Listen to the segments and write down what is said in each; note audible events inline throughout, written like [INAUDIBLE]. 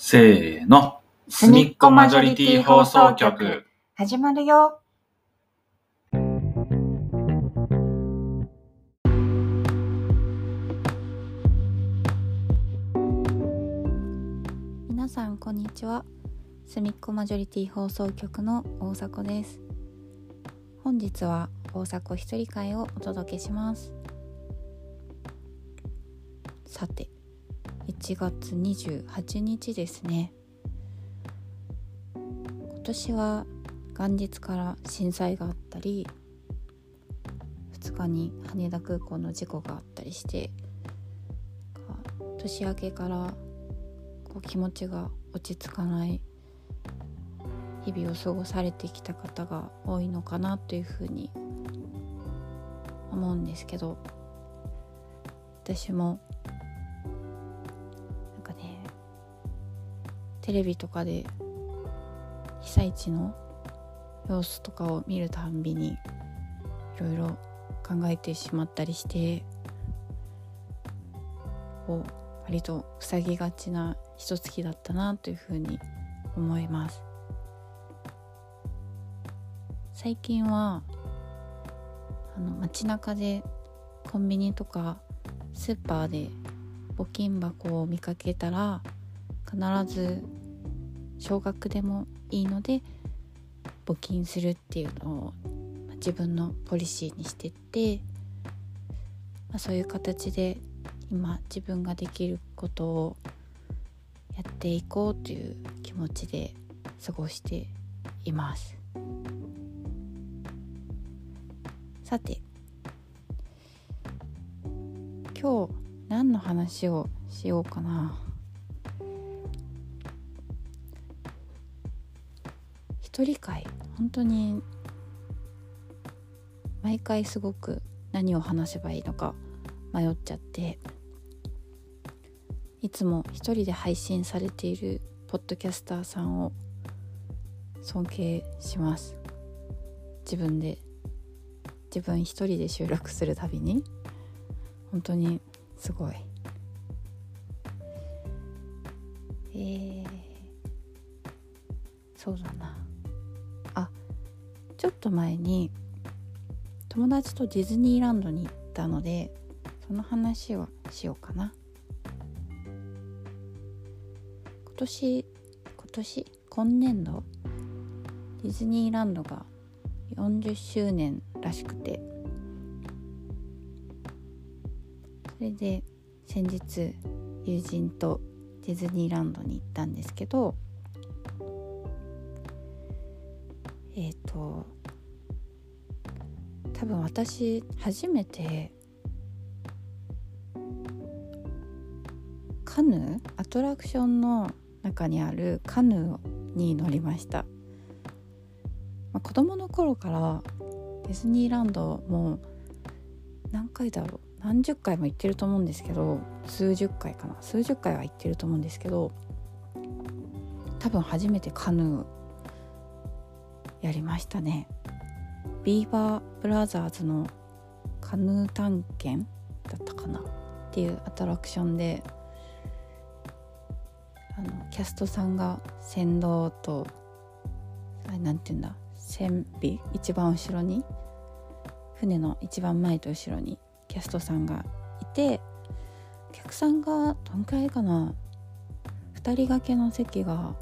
せーの。すみっこマジョリティ放送局。始まるよ。皆さんこんにちは。すみっこマジョリティ放送局の大迫です。本日は大迫一人会をお届けします。さて、1月28日ですね。今年は元日から震災があったり2日に羽田空港の事故があったりして年明けからこう気持ちが落ち着かない日々を過ごされてきた方が多いのかなというふうに思うんですけど私もテレビとかで被災地の様子とかを見るたんびにいろいろ考えてしまったりしてこう割と塞ぎがちな一月だったなというふうに思います。最近はあの街中でコンビニとかスーパーで募金箱を見かけたら必ず少額でもいいので募金するっていうのを自分のポリシーにしてって、まあ、そういう形で今自分ができることをやっていこうという気持ちで過ごしています。さて今日何の話をしようかな。一人会。本当に毎回すごく何を話せばいいのか迷っちゃって。いつも一人で配信されているポッドキャスターさんを尊敬します。自分で。自分一人で収録するたびに。本当にすごい。えー、そうだな。と前に友達とディズニーランドに行ったのでその話をしようかな。今年今年？今年度？ディズニーランドが40周年らしくて。それで先日友人とディズニーランドに行ったんですけどえっ、ー、と多分私初めてカヌーアトラクションの中にあるカヌーに乗りました、まあ、子供の頃からディズニーランドも何回だろう何十回も行ってると思うんですけど数十回かな数十回は行ってると思うんですけど多分初めてカヌーやりましたね。ビーバーブラザーズのカヌー探検だったかなっていうアトラクションであのキャストさんが先導とあれなんて言うんだ船尾一番後ろに船の一番前と後ろにキャストさんがいてお客さんがどんくらいかな？2人掛けの席が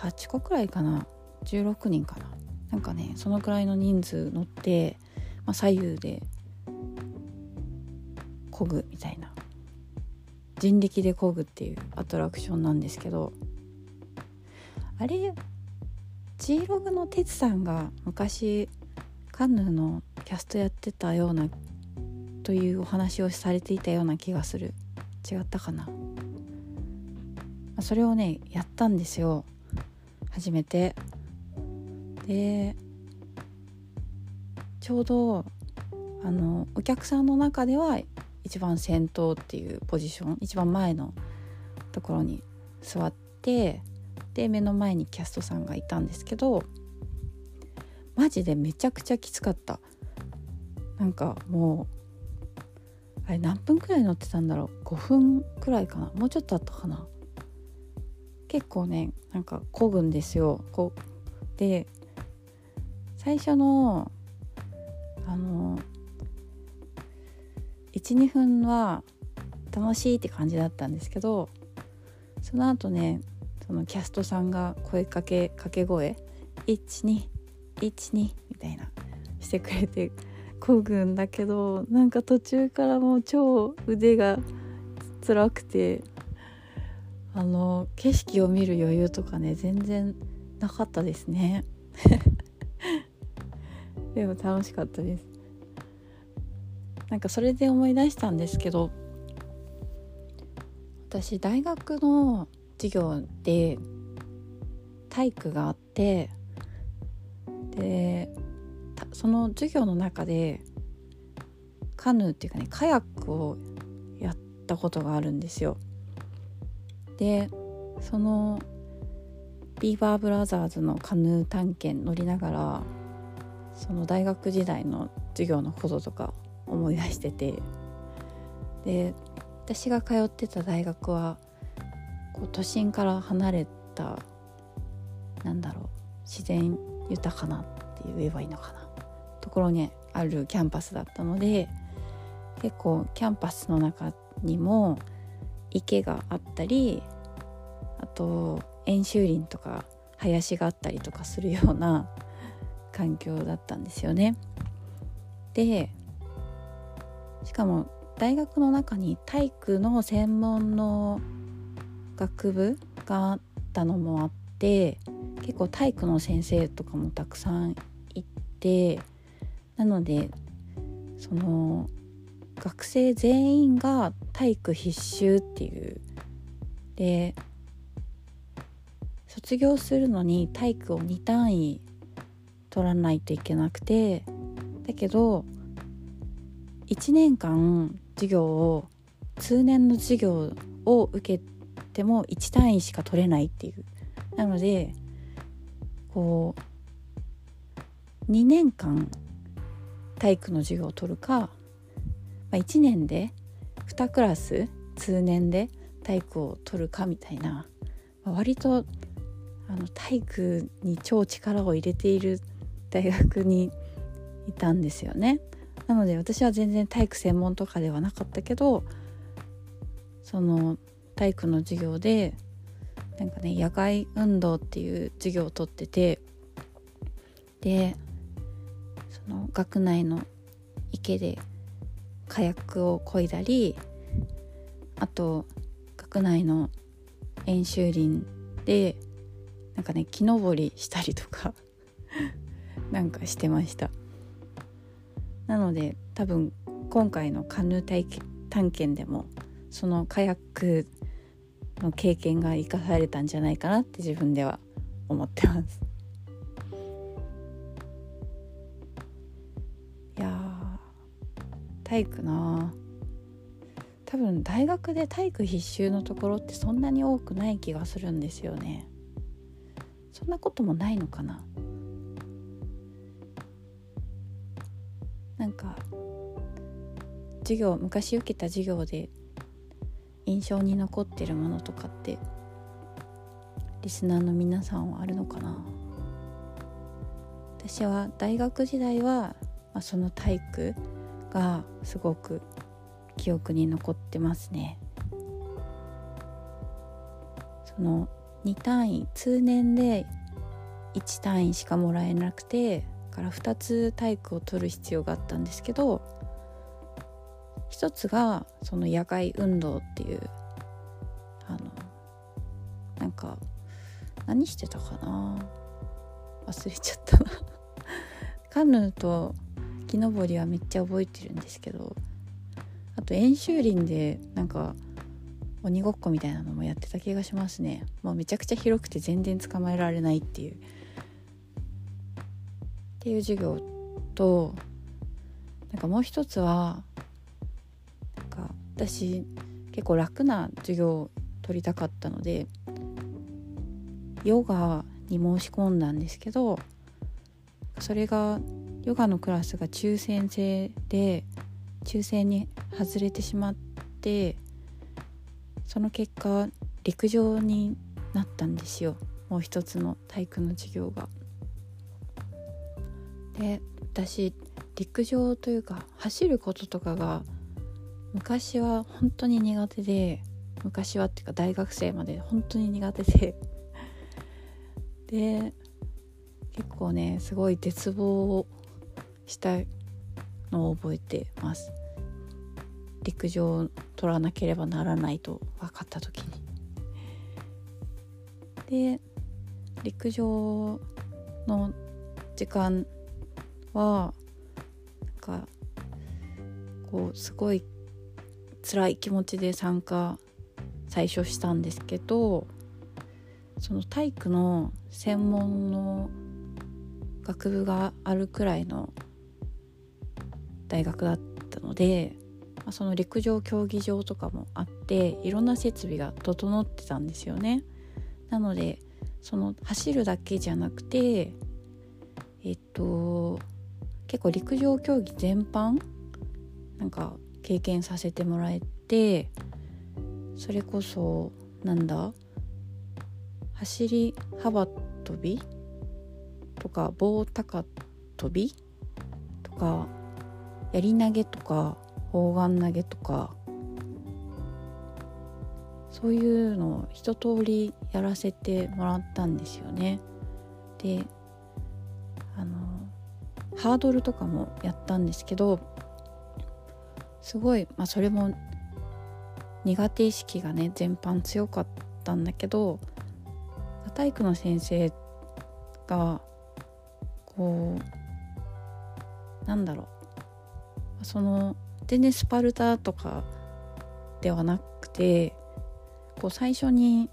8個くらいかな？16人かな？なんかねそのくらいの人数乗って、まあ、左右で漕ぐみたいな。人力で漕ぐっていうアトラクションなんですけどあれ G ログの哲さんが昔カンヌのキャストやってたようなというお話をされていたような気がする。違ったかな。それをねやったんですよ。初めて。でちょうどあのお客さんの中では一番先頭っていうポジション一番前のところに座ってで目の前にキャストさんがいたんですけどマジでめちゃくちゃきつかった。なんかもうあれ何分くらい乗ってたんだろう？5分くらいかな？もうちょっとあったかな？結構ねなんか漕ぐんですよ。こうで最初のあの12分は楽しいって感じだったんですけどその後ねそのキャストさんが声かけ掛け声1212みたいなしてくれてこぐんだけどなんか途中からもう超腕が辛くてあの景色を見る余裕とかね全然なかったですね。でも楽しかったですなんかそれで思い出したんですけど私大学の授業で体育があってでその授業の中でカヌーっていうかねカヤックをやったことがあるんですよ。でそのビーバーブラザーズのカヌー探検乗りながらその大学時代の授業のこととか思い出してて。で私が通ってた大学はこう都心から離れたなんだろう自然豊かなって言えばいいのかなところにあるキャンパスだったので結構キャンパスの中にも池があったりあと演習林とか林があったりとかするような環境だったんですよね。でしかも大学の中に体育の専門の学部があったのもあって結構体育の先生とかもたくさんいてなのでその学生全員が体育必修っていうで卒業するのに体育を2単位取らないといけなくてだけど1年間授業を通年の授業を受けても1単位しか取れないっていう。なのでこう2年間体育の授業を取るか、まあ、1年で2クラス通年で体育を取るかみたいな、まあ、割とあの体育に超力を入れている大学にいたんですよね。なので私は全然体育専門とかではなかったけどその体育の授業でなんかね野外運動っていう授業をとっててでその学内の池でカヤックを漕いだりあと学内の演習林でなんかね木登りしたりとか [LAUGHS] なんかしてました。なので多分今回のカヌー体探検でもそのカヤックの経験が生かされたんじゃないかなって自分では思ってます。いや体育な多分大学で体育必修のところってそんなに多くない気がするんですよね。そんなこともないのかな。なんか授業昔受けた授業で印象に残ってるものとかってリスナーの皆さんはあるのかな？私は大学時代は、まあ、その体育がすごく記憶に残ってますね。その2単位通年で1単位しかもらえなくてから2つ体育を取る必要があったんですけど一つがその野外運動っていうあのなんか何してたかな？忘れちゃったな。[LAUGHS] カヌーと木登りはめっちゃ覚えてるんですけどあと演習林でなんか鬼ごっこみたいなのもやってた気がしますね。もうめちゃくちゃ広くて全然捕まえられないっていう。っていう授業となんかもう一つはなんか私結構楽な授業を取りたかったのでヨガに申し込んだんですけどそれがヨガのクラスが抽選制で抽選に外れてしまってその結果陸上になったんですよもう一つの体育の授業が。で私陸上というか走ることとかが昔は本当に苦手で昔はっていうか大学生まで本当に苦手で。で結構ねすごい絶望したのを覚えてます。陸上を取らなければならないと分かった時に。で陸上の時間はなんかこうすごい辛い気持ちで参加最初したんですけどその体育の専門の学部があるくらいの大学だったので、まあ、その陸上競技場とかもあっていろんな設備が整ってたんですよね。なのでその走るだけじゃなくてえっと結構陸上競技全般なんか経験させてもらえてそれこそなんだ走り幅跳びとか棒高跳びとかやり投げとか砲丸投げとかそういうのを一通りやらせてもらったんですよね。でハードルとかもやったんですけどすごい、まあ、それも苦手意識がね全般強かったんだけど体育の先生がこうなんだろうその全然スパルタとかではなくてこう最初に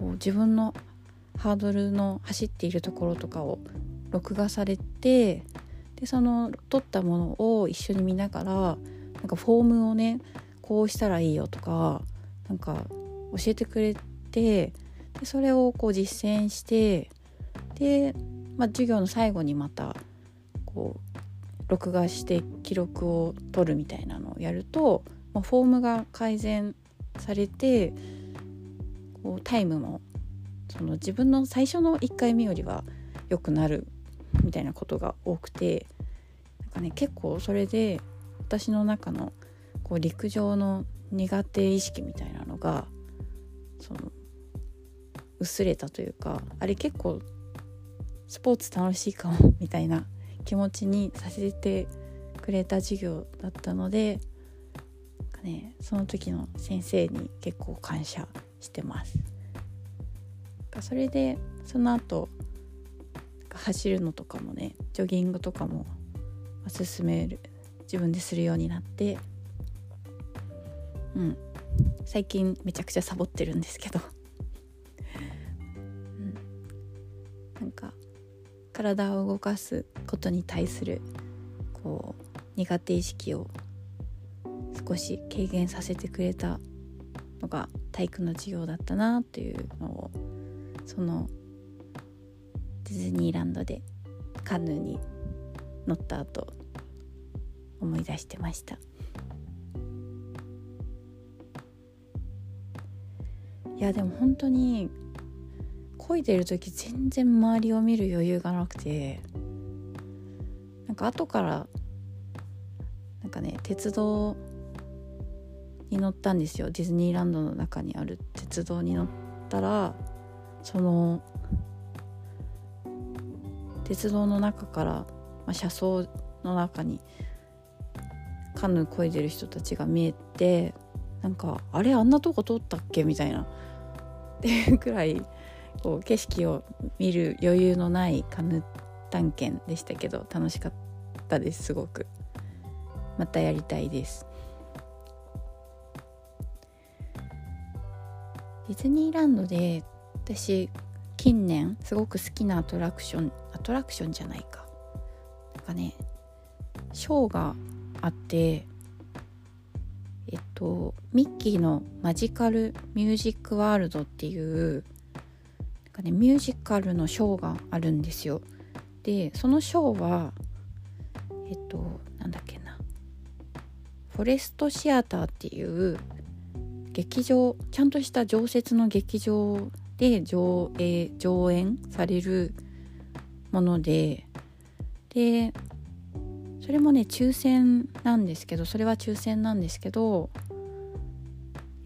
こう自分のハードルの走っているところとかを録画されてでその撮ったものを一緒に見ながらなんかフォームをねこうしたらいいよとかなんか教えてくれてでそれをこう実践してで、まあ、授業の最後にまたこう録画して記録を取るみたいなのをやると、まあ、フォームが改善されてこうタイムもその自分の最初の1回目よりは良くなるみたいなことが多くてなんかね結構それで私の中のこう陸上の苦手意識みたいなのがその薄れたというかあれ結構スポーツ楽しいかも [LAUGHS] みたいな気持ちにさせてくれた授業だったのでねその時の先生に結構感謝してます。それでその後走るのとかもねジョギングとかも進める自分でするようになってうん。最近めちゃくちゃサボってるんですけど、[LAUGHS] うん、なんか体を動かすことに対するこう苦手意識を少し軽減させてくれたのが体育の授業だったなっていうのをそのディズニーランドでカヌーに乗った後思い出してました。いやでも本当に漕いでる時全然周りを見る余裕がなくてなんか後からなんかね鉄道に乗ったんですよ。ディズニーランドの中にある鉄道に乗ったらその鉄道の中から、まあ、車窓の中にカヌー漕いでる人たちが見えてなんかあれあんなとこ通ったっけみたいな [LAUGHS] っていうくらいこう景色を見る余裕のないカヌー探検でしたけど楽しかったですすごく。またやりたいです。ディズニーランドで私近年すごく好きなアトラクションアトラクションじゃないか。なんかねショーがあってえっとミッキーのマジカルミュージックワールドっていうなんかねミュージカルのショーがあるんですよ。でそのショーはえっとなんだっけな。フォレストシアターっていう劇場ちゃんとした常設の劇場で上映上演されるものででそれもね抽選なんですけどそれは抽選なんですけど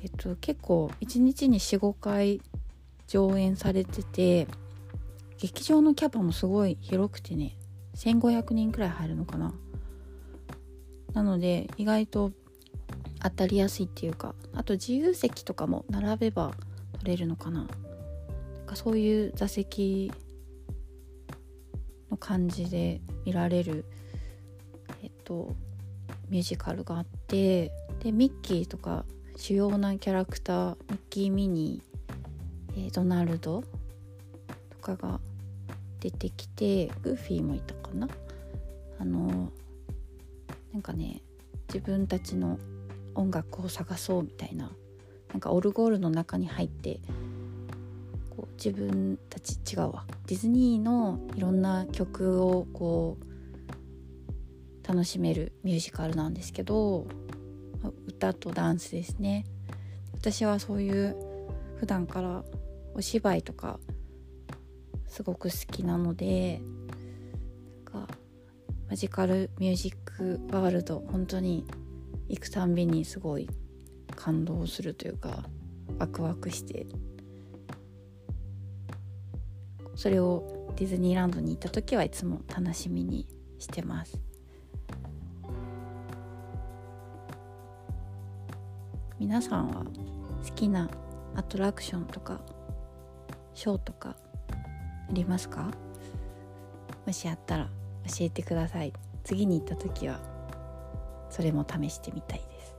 えっと結構1日に45回上演されてて劇場のキャパもすごい広くてね1500人くらい入るのかな。なので意外と当たりやすいっていうかあと自由席とかも並べば取れるのかな。なんかそういう座席の感じで見られるえっとミュージカルがあってでミッキーとか主要なキャラクターミッキー・ミニー、えー、ドナルドとかが出てきてグーフィーもいたかな。あのなんかね自分たちの音楽を探そうみたいななんかオルゴールの中に入って自分たち違うわ。ディズニーのいろんな曲をこう楽しめるミュージカルなんですけど歌とダンスですね。私はそういう普段からお芝居とかすごく好きなのでなんかマジカルミュージックワールド本当に行くたんびにすごい感動するというかワクワクしてそれをディズニーランドに行った時はいつも楽しみにしてます。皆さんは好きなアトラクションとかショーとかありますか？もしあったら教えてください。次に行った時はそれも試してみたいです。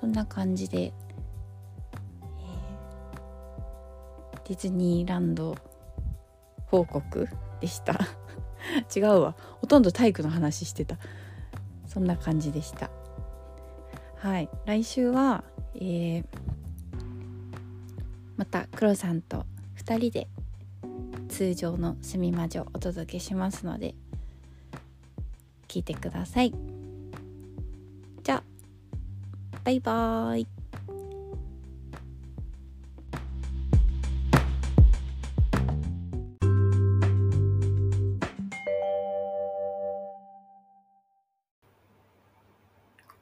そんな感じで、ディズニーランド報告でした。[LAUGHS] 違うわ。ほとんど体育の話してた。そんな感じでした。はい。来週は、えー、またクロさんと2人で通常のすみまじをお届けしますので聞いてください。じゃあバイバーイ。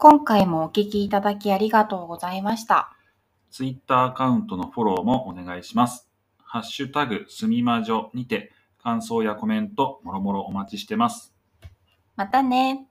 今回もお聞きいただきありがとうございました。ツイッターアカウントのフォローもお願いします。ハッシュタグすみまじょにて感想やコメントもろもろお待ちしてます。またね。